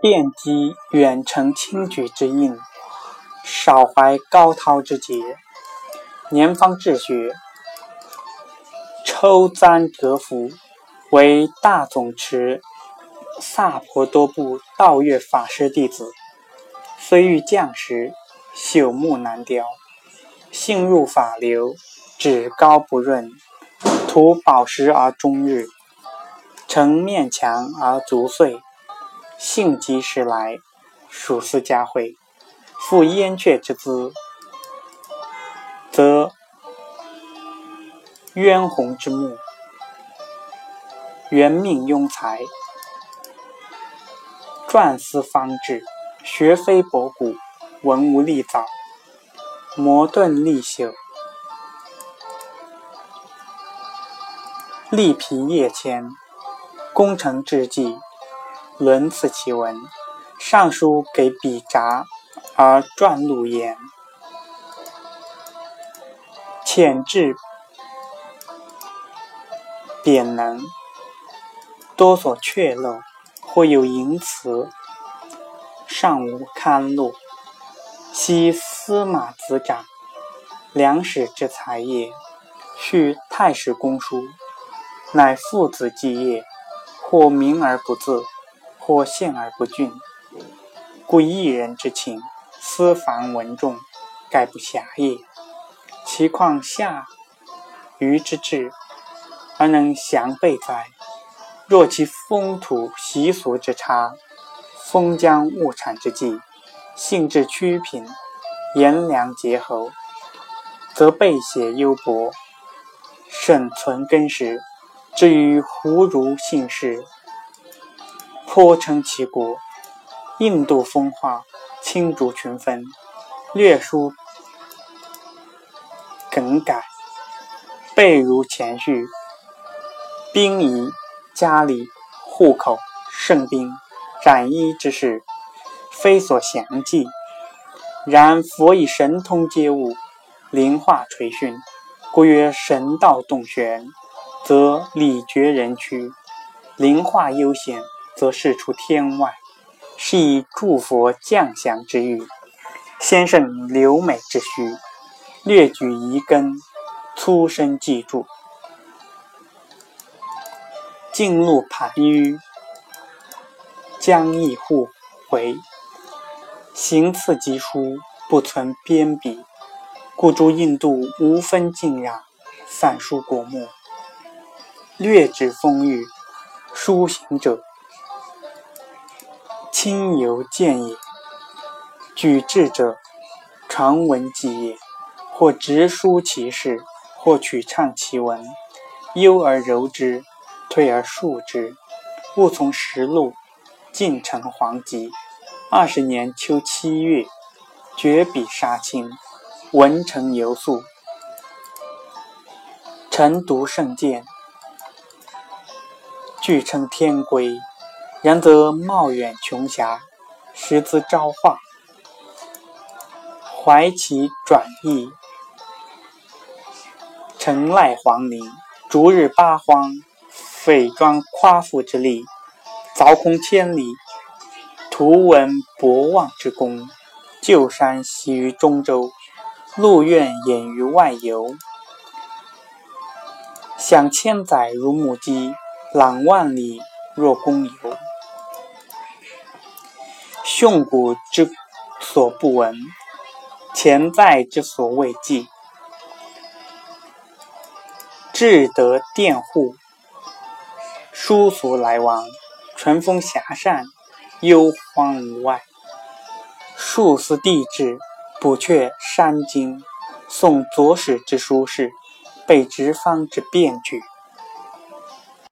遍及远程轻举之应，少怀高涛之节。年方治学，抽簪格服，为大总持萨婆多部道月法师弟子。虽遇降时，朽木难雕。性入法流，趾高不润，涂宝石而终日，成面墙而足碎。性急时来，属斯佳慧，复燕雀之姿。则渊鸿之目，元命庸才，撰思方志，学非博古，文无立早，磨钝利朽，力疲业谦，功成之际，伦次其文，尚书给笔札，而撰录言。浅质扁能，多所阙漏，或有淫词，尚无刊录。昔司马子长，两史之才也。续太史公书，乃父子继业，或名而不自，或陷而不峻，故一人之情，思繁文重，盖不暇也。其况下愚之志，而能详备哉？若其风土习俗之差，封疆物产之际，性质曲品，炎凉结合，则备写优薄，慎存根实。至于胡如姓氏，颇称其国。印度风化，青竹群分，略书。梗改，备如前序。兵仪、家礼、户口、圣兵、染衣之事，非所详记。然佛以神通接物，灵化垂训，故曰神道洞玄，则理绝人躯；灵化悠闲，则是出天外。是以诸佛降祥之欲，先生留美之需。略举遗根，粗身记注。径路盘迂，将易互回。行次疾书，不存边笔，故诸印度无分敬让，散书国墨。略指风雨，书行者，亲游见也；举志者，常闻记也。或直书其事，或曲唱其文，忧而柔之，退而述之。勿从实录，尽成黄籍。二十年秋七月，绝笔杀青，文成游素。晨读圣鉴，据称天规，然则貌远穷狭，实兹昭化。怀其转译。臣赖皇陵，逐日八荒，匪庄夸父之力，凿空千里，图闻博望之功。旧山徙于中州，陆苑掩于外游。享千载如母鸡，览万里若公游。训古之所不闻，潜在之所未记。至得佃户，疏俗来往，淳风遐善，幽荒无外。数思地质，补阙山经，诵左史之书事，备直方之辩举。